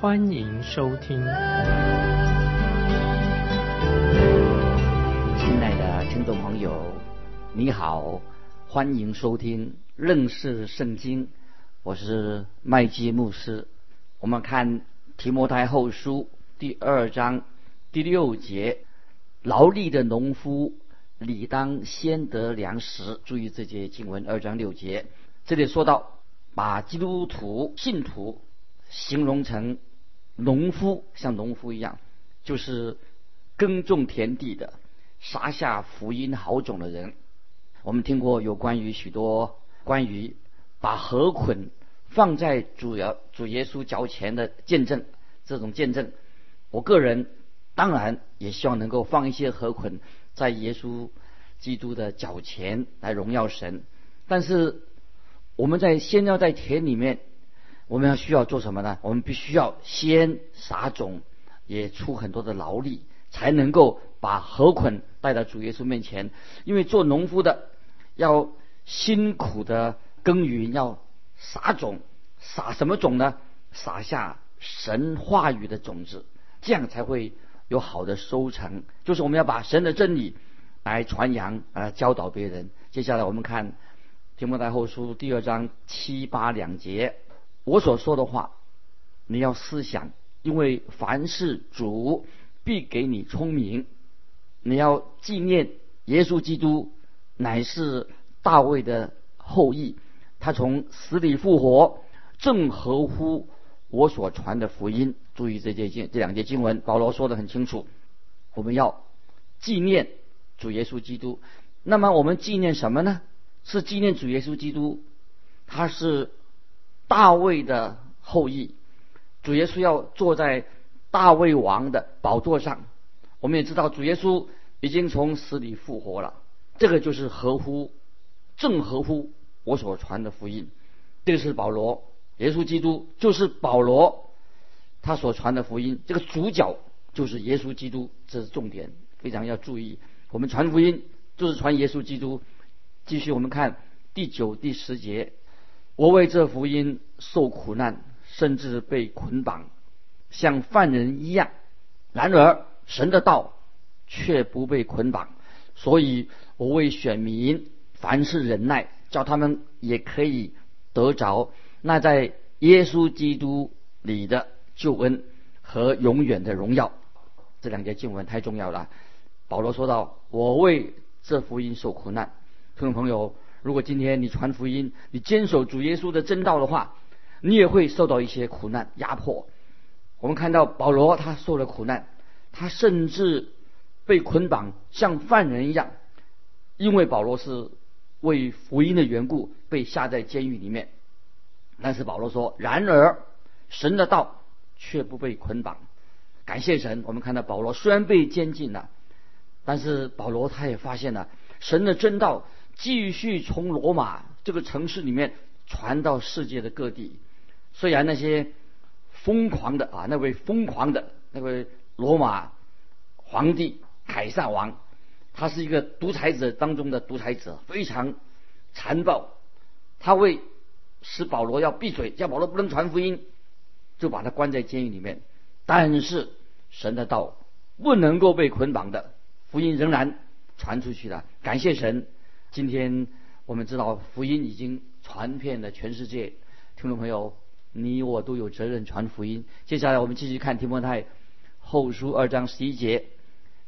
欢迎收听。亲爱的听众朋友，你好，欢迎收听认识圣经。我是麦基牧师。我们看提摩太后书第二章第六节：劳力的农夫理当先得粮食。注意这节经文二章六节，这里说到把基督徒信徒形容成农夫，像农夫一样，就是耕种田地的、撒下福音好种的人。我们听过有关于许多关于。把禾捆放在主要主耶稣脚前的见证，这种见证，我个人当然也希望能够放一些禾捆在耶稣基督的脚前来荣耀神。但是我们在先要在田里面，我们要需要做什么呢？我们必须要先撒种，也出很多的劳力，才能够把禾捆带到主耶稣面前。因为做农夫的要辛苦的。耕耘要撒种，撒什么种呢？撒下神话语的种子，这样才会有好的收成。就是我们要把神的真理来传扬，来，教导别人。接下来我们看提摩太后书第二章七八两节，我所说的话，你要思想，因为凡事主必给你聪明。你要纪念耶稣基督乃是大卫的后裔。他从死里复活，正合乎我所传的福音。注意这节经这两节经文，保罗说的很清楚。我们要纪念主耶稣基督。那么我们纪念什么呢？是纪念主耶稣基督，他是大卫的后裔。主耶稣要坐在大卫王的宝座上。我们也知道主耶稣已经从死里复活了。这个就是合乎，正合乎。我所传的福音，这个是保罗，耶稣基督就是保罗，他所传的福音，这个主角就是耶稣基督，这是重点，非常要注意。我们传福音就是传耶稣基督。继续，我们看第九、第十节，我为这福音受苦难，甚至被捆绑，像犯人一样。然而神的道却不被捆绑，所以我为选民凡事忍耐。叫他们也可以得着那在耶稣基督里的救恩和永远的荣耀。这两节经文太重要了。保罗说到：“我为这福音受苦难。”听众朋友，如果今天你传福音，你坚守主耶稣的真道的话，你也会受到一些苦难压迫。我们看到保罗他受了苦难，他甚至被捆绑像犯人一样，因为保罗是。为福音的缘故被下在监狱里面，但是保罗说：“然而神的道却不被捆绑。”感谢神，我们看到保罗虽然被监禁了，但是保罗他也发现了神的真道继续从罗马这个城市里面传到世界的各地。虽然那些疯狂的啊，那位疯狂的那位罗马皇帝凯撒王。他是一个独裁者当中的独裁者，非常残暴。他为使保罗要闭嘴，叫保罗不能传福音，就把他关在监狱里面。但是神的道不能够被捆绑的，福音仍然传出去了。感谢神！今天我们知道福音已经传遍了全世界。听众朋友，你我都有责任传福音。接下来我们继续看提摩太后书二章十一节。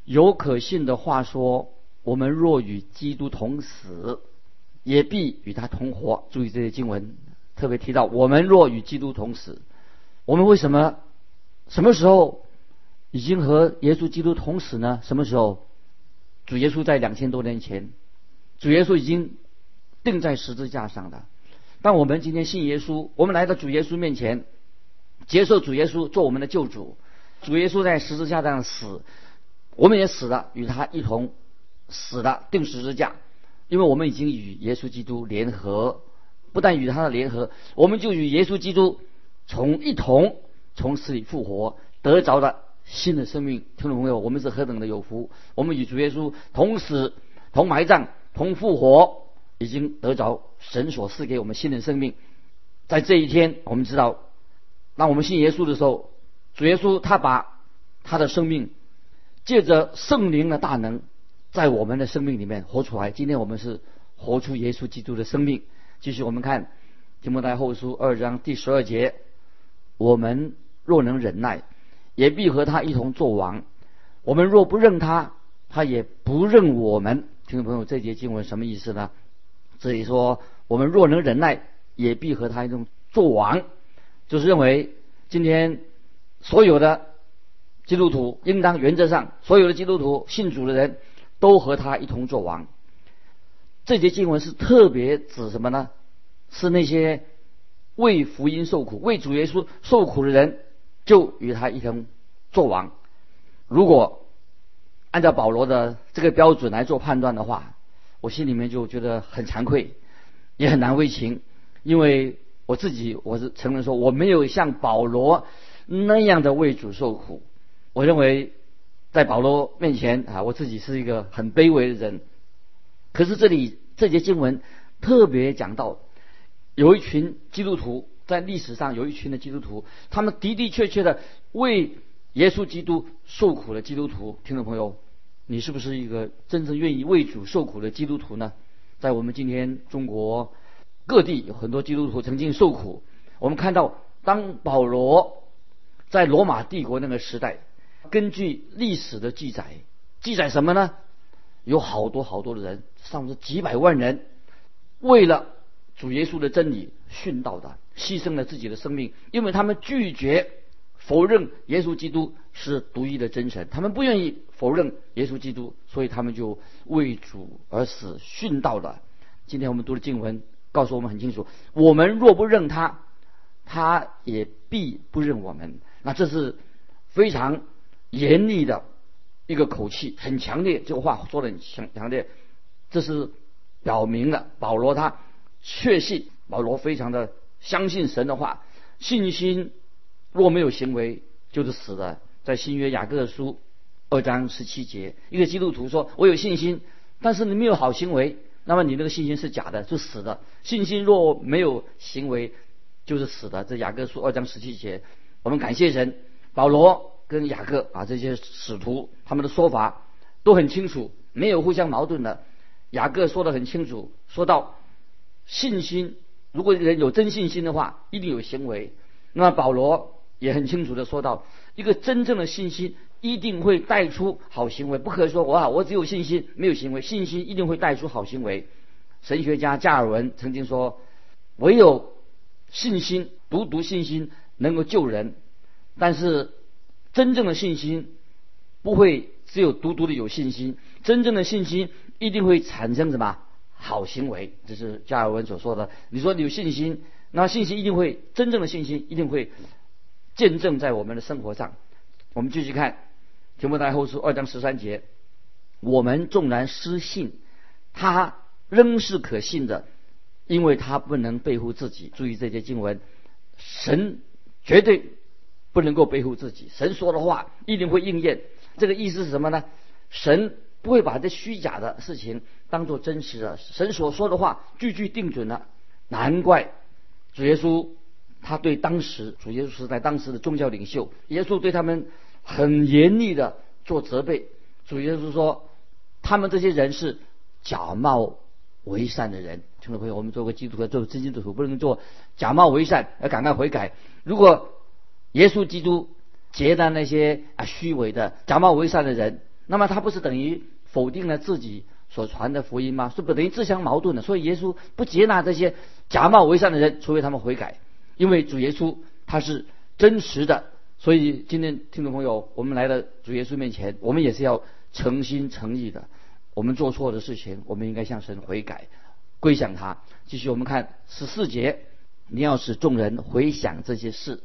有可信的话说：“我们若与基督同死，也必与他同活。”注意这些经文，特别提到我们若与基督同死，我们为什么什么时候已经和耶稣基督同死呢？什么时候？主耶稣在两千多年前，主耶稣已经钉在十字架上的。但我们今天信耶稣，我们来到主耶稣面前，接受主耶稣做我们的救主。主耶稣在十字架上死，我们也死了，与他一同死了，定十字架。因为我们已经与耶稣基督联合，不但与他的联合，我们就与耶稣基督从一同从死里复活，得着了新的生命。听众朋友，我们是何等的有福！我们与主耶稣同死、同埋葬、同复活，已经得着神所赐给我们新的生命。在这一天，我们知道，当我们信耶稣的时候，主耶稣他把他的生命借着圣灵的大能。在我们的生命里面活出来。今天我们是活出耶稣基督的生命。继续，我们看提摩太后书二章第十二节：我们若能忍耐，也必和他一同作王；我们若不认他，他也不认我们。听众朋友，这节经文什么意思呢？这里说我们若能忍耐，也必和他一同作王，就是认为今天所有的基督徒应当原则上，所有的基督徒信主的人。都和他一同做王。这节经文是特别指什么呢？是那些为福音受苦、为主耶稣受苦的人，就与他一同做王。如果按照保罗的这个标准来做判断的话，我心里面就觉得很惭愧，也很难为情，因为我自己我是承认说我没有像保罗那样的为主受苦。我认为。在保罗面前啊，我自己是一个很卑微的人。可是这里这节经文特别讲到，有一群基督徒在历史上有一群的基督徒，他们的的确确的为耶稣基督受苦的基督徒。听众朋友，你是不是一个真正愿意为主受苦的基督徒呢？在我们今天中国各地有很多基督徒曾经受苦。我们看到，当保罗在罗马帝国那个时代。根据历史的记载，记载什么呢？有好多好多的人，上至几百万人，为了主耶稣的真理殉道的，牺牲了自己的生命，因为他们拒绝否认耶稣基督是独一的真神，他们不愿意否认耶稣基督，所以他们就为主而死殉道的。今天我们读的经文告诉我们很清楚：我们若不认他，他也必不认我们。那这是非常。严厉的一个口气，很强烈。这个话说的很强强烈，这是表明了保罗他确信，保罗非常的相信神的话。信心若没有行为，就是死的。在新约雅各书二章十七节，一个基督徒说：“我有信心，但是你没有好行为，那么你那个信心是假的，是死的。信心若没有行为，就是死的。”这雅各书二章十七节，我们感谢神，保罗。跟雅各啊这些使徒他们的说法都很清楚，没有互相矛盾的。雅各说的很清楚，说到信心，如果人有真信心的话，一定有行为。那么保罗也很清楚的说到，一个真正的信心一定会带出好行为，不可以说我我只有信心没有行为，信心一定会带出好行为。神学家加尔文曾经说，唯有信心，独独信心能够救人，但是。真正的信心不会只有独独的有信心，真正的信心一定会产生什么好行为？这是加尔文所说的。你说你有信心，那信心一定会真正的信心一定会见证在我们的生活上。我们继续看提摩太后书二章十三节：我们纵然失信，他仍是可信的，因为他不能背负自己。注意这些经文，神绝对。不能够背负自己，神说的话一定会应验。这个意思是什么呢？神不会把这虚假的事情当做真实的，神所说的话句句定准了。难怪主耶稣他对当时主耶稣是在当时的宗教领袖，耶稣对他们很严厉的做责备。主耶稣说，他们这些人是假冒为善的人。听众朋友，我们做个基督徒，做真基督徒，不能做假冒为善，要赶快悔改。如果耶稣基督接纳那些啊虚伪的假冒为善的人，那么他不是等于否定了自己所传的福音吗？是不等于自相矛盾的？所以耶稣不接纳这些假冒为善的人，除非他们悔改。因为主耶稣他是真实的，所以今天听众朋友，我们来到主耶稣面前，我们也是要诚心诚意的。我们做错的事情，我们应该向神悔改，归向他。继续我们看十四节，你要使众人回想这些事。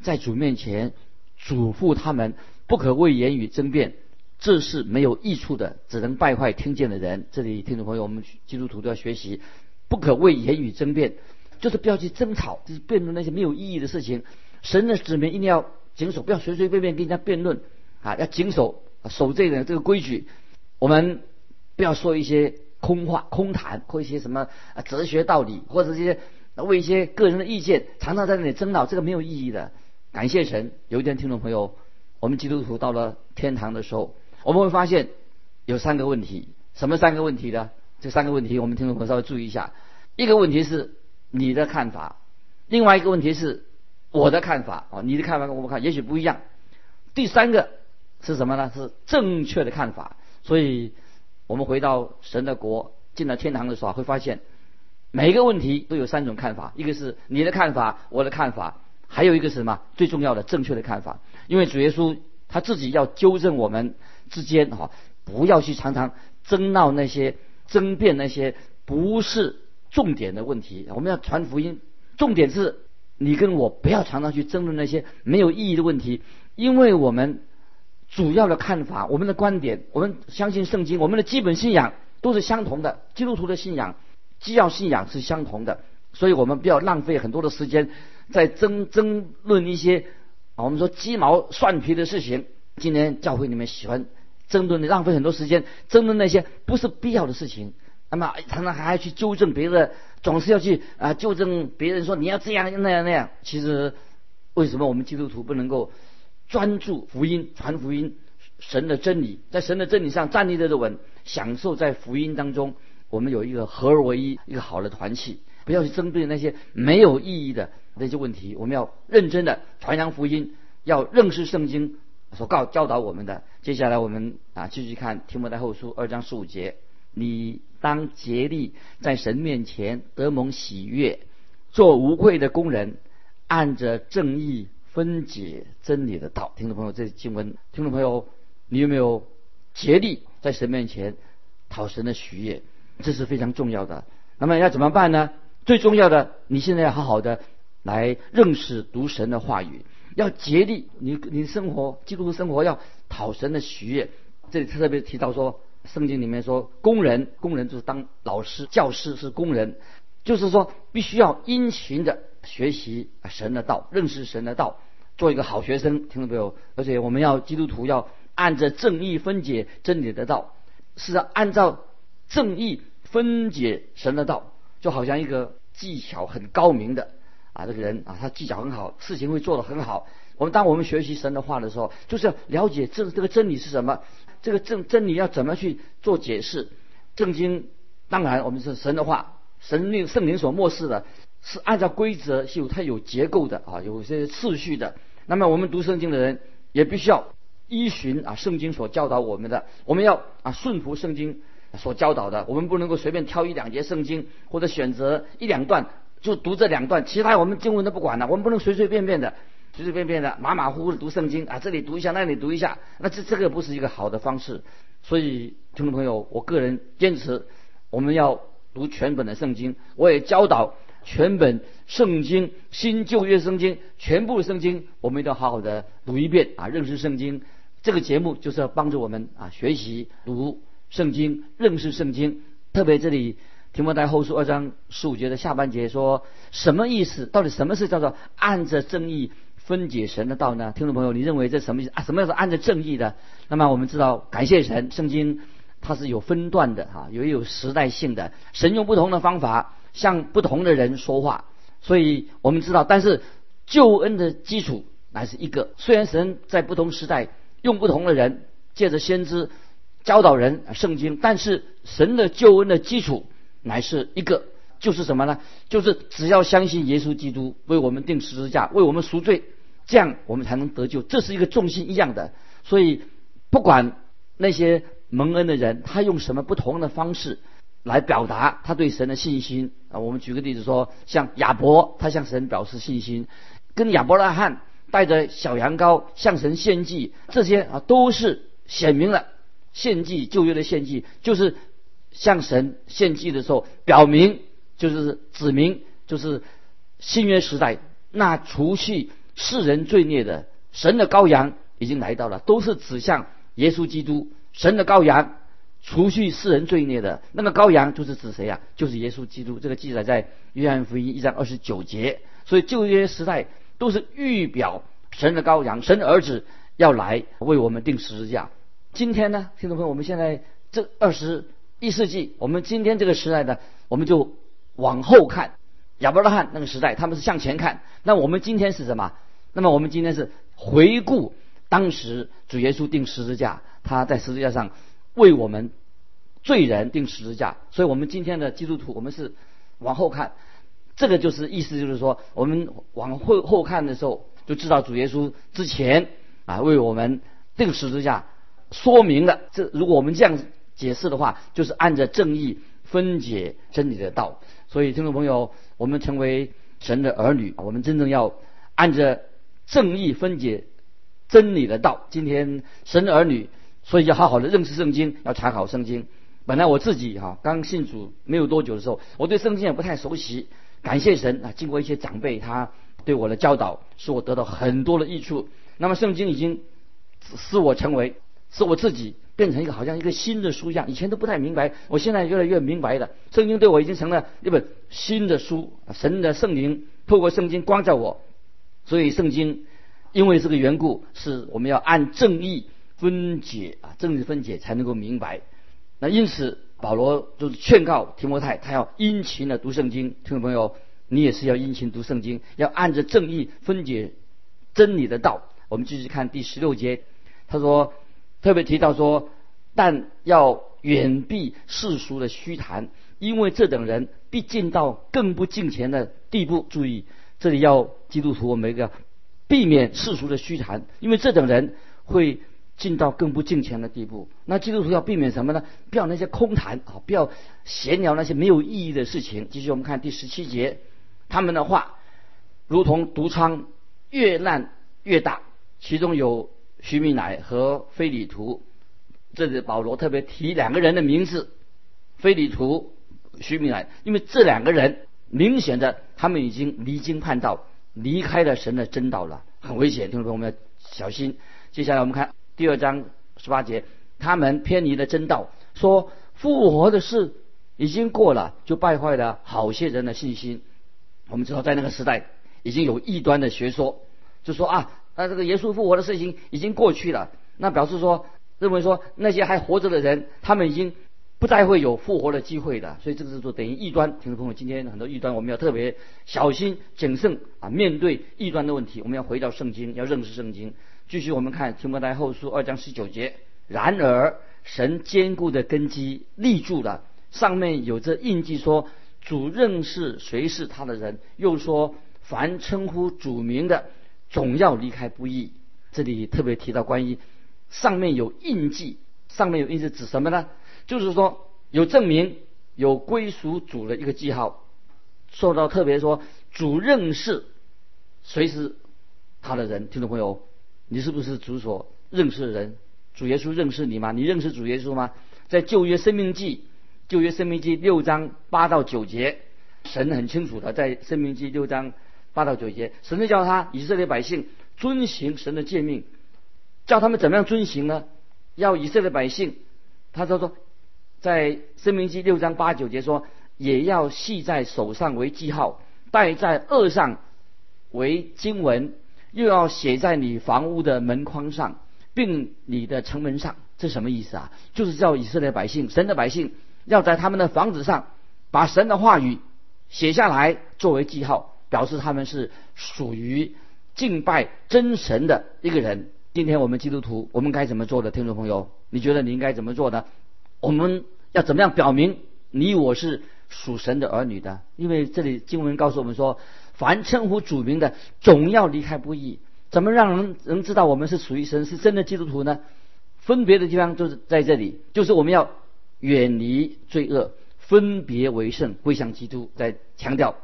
在主面前嘱咐他们不可为言语争辩，这是没有益处的，只能败坏听见的人。这里听众朋友，我们基督徒都要学习，不可为言语争辩，就是不要去争吵，就是辩论那些没有意义的事情。神的子民一定要谨守，不要随随便便跟人家辩论啊，要谨守守这个这个规矩。我们不要说一些空话、空谈，或一些什么哲学道理，或者这些为一些个人的意见，常常在那里争闹，这个没有意义的。感谢神，有一天听众朋友，我们基督徒到了天堂的时候，我们会发现有三个问题。什么三个问题呢？这三个问题，我们听众朋友稍微注意一下。一个问题是你的看法，另外一个问题是我的看法啊，你的看法跟我们看也许不一样。第三个是什么呢？是正确的看法。所以，我们回到神的国，进了天堂的时候，会发现每一个问题都有三种看法：一个是你的看法，我的看法。还有一个是什么？最重要的正确的看法，因为主耶稣他自己要纠正我们之间哈，不要去常常争闹那些争辩那些不是重点的问题。我们要传福音，重点是你跟我不要常常去争论那些没有意义的问题，因为我们主要的看法、我们的观点、我们相信圣经、我们的基本信仰都是相同的，基督徒的信仰、基要信仰是相同的，所以我们不要浪费很多的时间。在争争论一些啊，我们说鸡毛蒜皮的事情。今天教会里面喜欢争论的，浪费很多时间争论那些不是必要的事情。那么常常还要去纠正别人，总是要去啊纠正别人说你要这样那样那样。其实为什么我们基督徒不能够专注福音、传福音、神的真理，在神的真理上站立的稳，享受在福音当中，我们有一个合而为一、一个好的团契。不要去针对那些没有意义的那些问题，我们要认真的传扬福音，要认识圣经所告教导我们的。接下来我们啊继续看提摩太后书二章十五节：你当竭力在神面前得蒙喜悦，做无愧的工人，按着正义分解真理的道。听众朋友，这经文，听众朋友，你有没有竭力在神面前讨神的喜悦？这是非常重要的。那么要怎么办呢？最重要的，你现在要好好的来认识读神的话语，要竭力，你你生活基督徒生活要讨神的喜悦。这里特别提到说，圣经里面说，工人，工人就是当老师、教师是工人，就是说必须要殷勤的学习神的道，认识神的道，做一个好学生，听到没有？而且我们要基督徒要按着正义分解真理的道，是按照正义分解神的道。就好像一个技巧很高明的啊，这个人啊，他技巧很好，事情会做得很好。我们当我们学习神的话的时候，就是要了解这这个真理是什么，这个真真理要怎么去做解释。圣经当然我们是神的话，神令圣灵所漠视的，是按照规则是有它有结构的啊，有些次序的。那么我们读圣经的人也必须要依循啊圣经所教导我们的，我们要啊顺服圣经。所教导的，我们不能够随便挑一两节圣经，或者选择一两段就读这两段，其他我们经文都不管了。我们不能随随便便的、随随便便的、马马虎虎的读圣经啊，这里读一下，那里读一下，那这这个不是一个好的方式。所以，听众朋友，我个人坚持，我们要读全本的圣经。我也教导全本圣经、新旧约圣经全部圣经，我们一定要好好的读一遍啊，认识圣经。这个节目就是要帮助我们啊学习读。圣经认识圣经，特别这里提摩太后书二章十五节的下半节说什么意思？到底什么是叫做按着正义分解神的道呢？听众朋友，你认为这什么意思啊？什么叫做按着正义的？那么我们知道，感谢神，圣经它是有分段的哈，也有时代性的。神用不同的方法向不同的人说话，所以我们知道，但是救恩的基础乃是一个。虽然神在不同时代用不同的人，借着先知。教导人圣经，但是神的救恩的基础乃是一个，就是什么呢？就是只要相信耶稣基督为我们定十字架，为我们赎罪，这样我们才能得救。这是一个重心一样的。所以不管那些蒙恩的人，他用什么不同的方式来表达他对神的信心啊？我们举个例子说，像亚伯，他向神表示信心，跟亚伯拉罕带着小羊羔向神献祭，这些啊都是显明了。献祭旧约的献祭，就是向神献祭的时候，表明就是指明就是新约时代那除去世人罪孽的神的羔羊已经来到了，都是指向耶稣基督，神的羔羊，除去世人罪孽的那个羔羊，就是指谁呀？就是耶稣基督。这个记载在约翰福音一章二十九节。所以旧约时代都是预表神的羔羊，神的儿子要来为我们定十字架。今天呢，听众朋友，我们现在这二十一世纪，我们今天这个时代呢，我们就往后看。亚伯拉罕那个时代，他们是向前看。那我们今天是什么？那么我们今天是回顾当时主耶稣定十字架，他在十字架上为我们罪人定十字架。所以，我们今天的基督徒，我们是往后看。这个就是意思，就是说，我们往后后看的时候，就知道主耶稣之前啊为我们定十字架，说明了这。如果我们这样解释的话，就是按着正义分解真理的道。所以，听众朋友。我们成为神的儿女，我们真正要按着正义分解真理的道。今天神儿女，所以要好好的认识圣经，要查考圣经。本来我自己哈刚信主没有多久的时候，我对圣经也不太熟悉。感谢神啊，经过一些长辈他对我的教导，使我得到很多的益处。那么圣经已经使我成为，使我自己。变成一个好像一个新的书一样，以前都不太明白，我现在越来越明白了。圣经对我已经成了一本新的书，神的圣灵透过圣经光照我，所以圣经因为这个缘故，是我们要按正义分解啊，正义分解才能够明白。那因此保罗就是劝告提摩太，他要殷勤的读圣经。听众朋友，你也是要殷勤读圣经，要按着正义分解真理的道。我们继续看第十六节，他说。特别提到说，但要远避世俗的虚谈，因为这等人必进到更不敬虔的地步。注意，这里要基督徒我们一个避免世俗的虚谈，因为这等人会进到更不敬虔的地步。那基督徒要避免什么呢？不要那些空谈啊，不要闲聊那些没有意义的事情。继续我们看第十七节，他们的话如同毒疮，越烂越大，其中有。徐米乃和菲里图，这里保罗特别提两个人的名字，菲里图、徐米乃，因为这两个人明显的他们已经离经叛道，离开了神的真道了，很危险。听众朋友，我们要小心。接下来我们看第二章十八节，他们偏离了真道，说复活的事已经过了，就败坏了好些人的信心。我们知道在那个时代已经有异端的学说，就说啊。那这个耶稣复活的事情已经过去了，那表示说认为说那些还活着的人，他们已经不再会有复活的机会的，所以这个是说等于异端。听众朋友，今天很多异端，我们要特别小心谨慎啊，面对异端的问题，我们要回到圣经，要认识圣经。继续我们看提摩太后书二章十九节，然而神坚固的根基立住了，上面有着印记，说主认识谁是他的人，又说凡称呼主名的。总要离开不易。这里特别提到关于上面有印记，上面有印记指什么呢？就是说有证明，有归属主的一个记号。受到特别说主认识谁是他的人。听众朋友，你是不是主所认识的人？主耶稣认识你吗？你认识主耶稣吗？在旧约生命记，旧约生命记六章八到九节，神很清楚的在生命记六章。八到九节，神就叫他以色列百姓遵行神的诫命，叫他们怎么样遵行呢？要以色列百姓，他说说，在申命记六章八九节说，也要系在手上为记号，戴在额上为经文，又要写在你房屋的门框上，并你的城门上。这什么意思啊？就是叫以色列百姓，神的百姓，要在他们的房子上把神的话语写下来作为记号。表示他们是属于敬拜真神的一个人。今天我们基督徒，我们该怎么做的？听众朋友，你觉得你应该怎么做呢？我们要怎么样表明你我是属神的儿女的？因为这里经文告诉我们说，凡称呼主名的，总要离开不义。怎么让人能知道我们是属于神、是真的基督徒呢？分别的地方就是在这里，就是我们要远离罪恶，分别为圣，归向基督。在强调。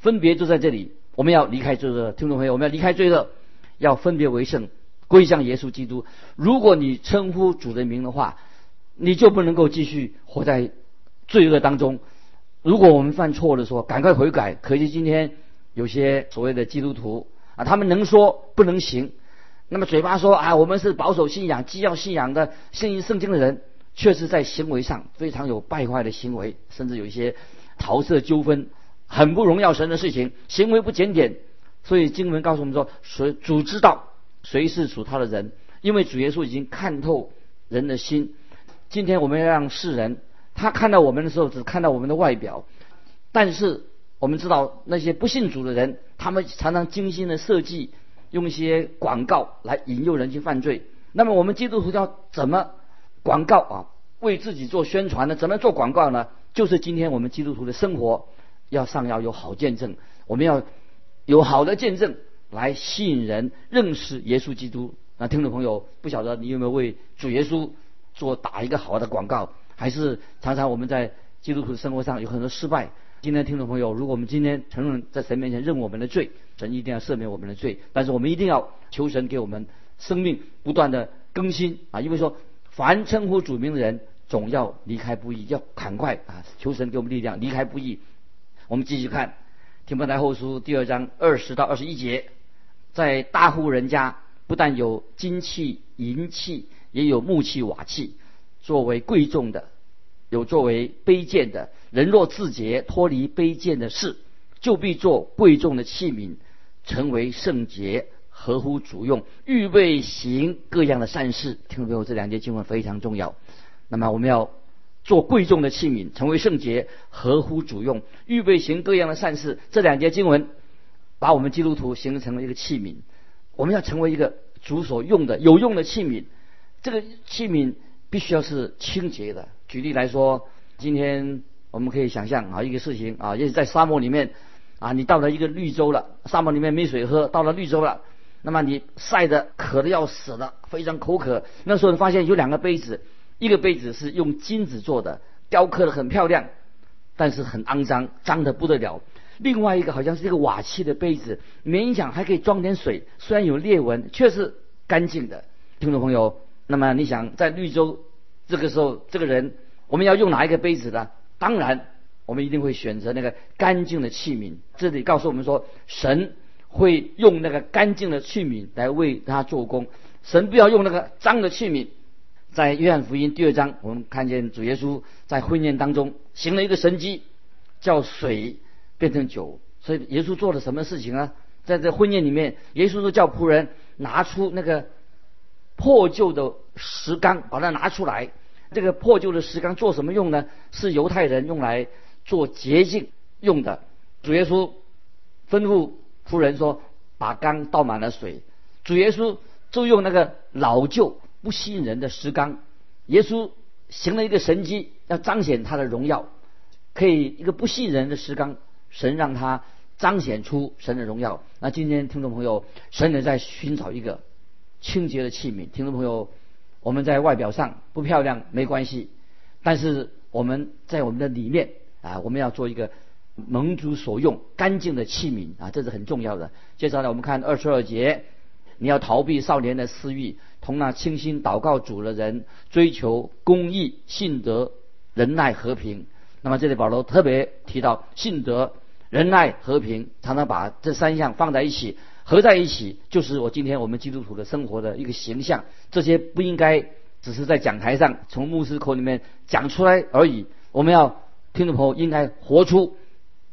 分别就在这里，我们要离开罪恶，听众朋友，我们要离开罪恶，要分别为圣，归向耶稣基督。如果你称呼主的名的话，你就不能够继续活在罪恶当中。如果我们犯错的时候，赶快悔改。可惜今天有些所谓的基督徒啊，他们能说不能行，那么嘴巴说啊，我们是保守信仰、基要信仰的、信义圣经的人，却是在行为上非常有败坏的行为，甚至有一些桃色纠纷，很不荣耀神的事情，行为不检点。所以经文告诉我们说，谁主知道谁是属他的人，因为主耶稣已经看透人的心。今天我们要让世人，他看到我们的时候，只看到我们的外表，但是我们知道那些不信主的人，他们常常精心的设计。用一些广告来引诱人去犯罪。那么我们基督徒要怎么广告啊？为自己做宣传呢？怎么做广告呢？就是今天我们基督徒的生活要上要有好见证，我们要有好的见证来吸引人认识耶稣基督。那听众朋友，不晓得你有没有为主耶稣做打一个好的广告？还是常常我们在基督徒生活上有很多失败？今天听众朋友，如果我们今天承认在神面前认我们的罪，神一定要赦免我们的罪。但是我们一定要求神给我们生命不断的更新啊！因为说凡称呼主名的人，总要离开不易，要赶快啊！求神给我们力量，离开不易。我们继续看《提摩太后书》第二章二十到二十一节，在大户人家，不但有金器、银器，也有木器、瓦器，作为贵重的。有作为卑贱的人，若自洁脱离卑贱的事，就必做贵重的器皿，成为圣洁，合乎主用，预备行各样的善事。听众朋友，这两节经文非常重要。那么我们要做贵重的器皿，成为圣洁，合乎主用，预备行各样的善事。这两节经文把我们基督徒形成了一个器皿，我们要成为一个主所用的有用的器皿。这个器皿必须要是清洁的。举例来说，今天我们可以想象啊，一个事情啊，也是在沙漠里面啊，你到了一个绿洲了，沙漠里面没水喝，到了绿洲了，那么你晒得渴的要死了，非常口渴。那时候你发现有两个杯子，一个杯子是用金子做的，雕刻的很漂亮，但是很肮脏，脏的不得了。另外一个好像是一个瓦器的杯子，勉强还可以装点水，虽然有裂纹，却是干净的。听众朋友，那么你想在绿洲？这个时候，这个人我们要用哪一个杯子呢？当然，我们一定会选择那个干净的器皿。这里告诉我们说，神会用那个干净的器皿来为他做工。神不要用那个脏的器皿。在约翰福音第二章，我们看见主耶稣在婚宴当中行了一个神迹，叫水变成酒。所以耶稣做了什么事情呢？在这婚宴里面，耶稣都叫仆人拿出那个。破旧的石缸，把它拿出来。这个破旧的石缸做什么用呢？是犹太人用来做洁净用的。主耶稣吩咐仆人说：“把缸倒满了水。”主耶稣就用那个老旧不吸引人的石缸。耶稣行了一个神迹，要彰显他的荣耀。可以一个不吸引人的石缸，神让他彰显出神的荣耀。那今天听众朋友，神也在寻找一个。清洁的器皿，听众朋友，我们在外表上不漂亮没关系，但是我们在我们的里面啊，我们要做一个蒙主所用干净的器皿啊，这是很重要的。接下来我们看二十二节，你要逃避少年的私欲，同那清心祷告主的人追求公义、信德、仁爱、和平。那么这里保罗特别提到信德、仁爱、和平，常常把这三项放在一起。合在一起，就是我今天我们基督徒的生活的一个形象。这些不应该只是在讲台上从牧师口里面讲出来而已。我们要听众朋友应该活出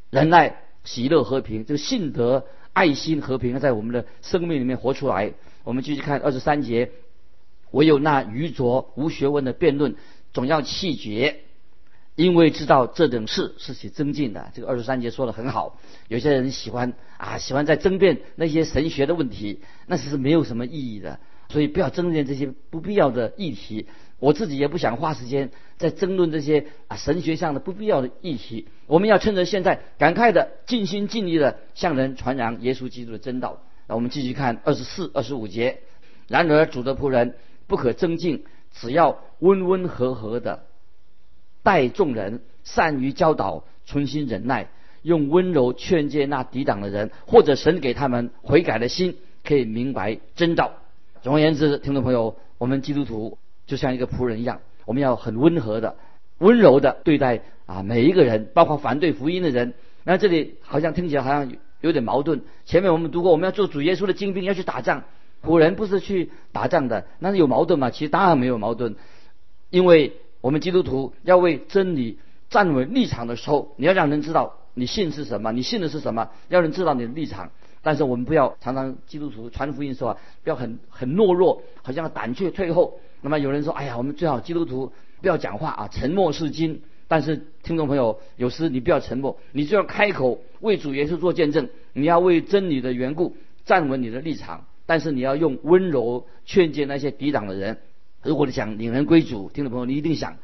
仁爱、喜乐、和平，这个信德、爱心、和平在我们的生命里面活出来。我们继续看二十三节，唯有那愚拙无学问的辩论，总要弃绝。因为知道这等事是起增进的，这个二十三节说的很好。有些人喜欢啊，喜欢在争辩那些神学的问题，那是没有什么意义的。所以不要争辩这些不必要的议题。我自己也不想花时间在争论这些啊神学上的不必要的议题。我们要趁着现在，赶快的尽心尽力的向人传扬耶稣基督的真道。那我们继续看二十四、二十五节。然而主的仆人不可增进，只要温温和和的。待众人善于教导，存心忍耐，用温柔劝诫那抵挡的人，或者神给他们悔改的心，可以明白真道。总而言之，听众朋友，我们基督徒就像一个仆人一样，我们要很温和的、温柔的对待啊每一个人，包括反对福音的人。那这里好像听起来好像有点矛盾。前面我们读过，我们要做主耶稣的精兵，要去打仗，古人不是去打仗的，那是有矛盾吗？其实当然没有矛盾，因为我们基督徒要为真理站稳立场的时候，你要让人知道你信是什么，你信的是什么，要人知道你的立场。但是我们不要常常基督徒传福音的时候啊，不要很很懦弱，好像胆怯退后。那么有人说，哎呀，我们最好基督徒不要讲话啊，沉默是金。但是听众朋友，有时你不要沉默，你就要开口为主耶稣做见证，你要为真理的缘故站稳你的立场。但是你要用温柔劝诫那些抵挡的人。如果你想领人归主，听众朋友，你一定想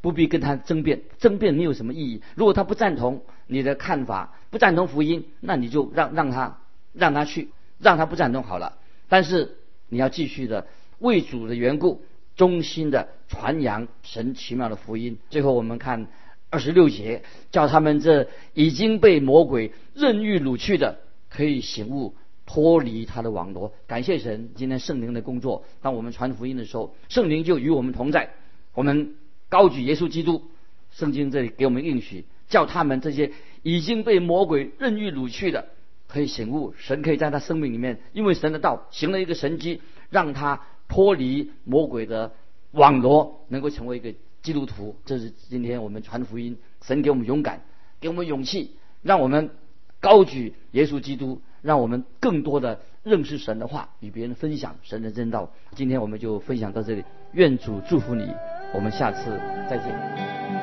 不必跟他争辩，争辩没有什么意义。如果他不赞同你的看法，不赞同福音，那你就让让他让他去，让他不赞同好了。但是你要继续的为主的缘故，衷心的传扬神奇妙的福音。最后我们看二十六节，叫他们这已经被魔鬼任意掳去的，可以醒悟。脱离他的网罗，感谢神，今天圣灵的工作。当我们传福音的时候，圣灵就与我们同在。我们高举耶稣基督，圣经这里给我们应许，叫他们这些已经被魔鬼任意掳去的，可以醒悟。神可以在他生命里面，因为神的道行了一个神迹，让他脱离魔鬼的网罗，能够成为一个基督徒。这是今天我们传福音，神给我们勇敢，给我们勇气，让我们高举耶稣基督。让我们更多的认识神的话，与别人分享神的真道。今天我们就分享到这里，愿主祝福你，我们下次再见。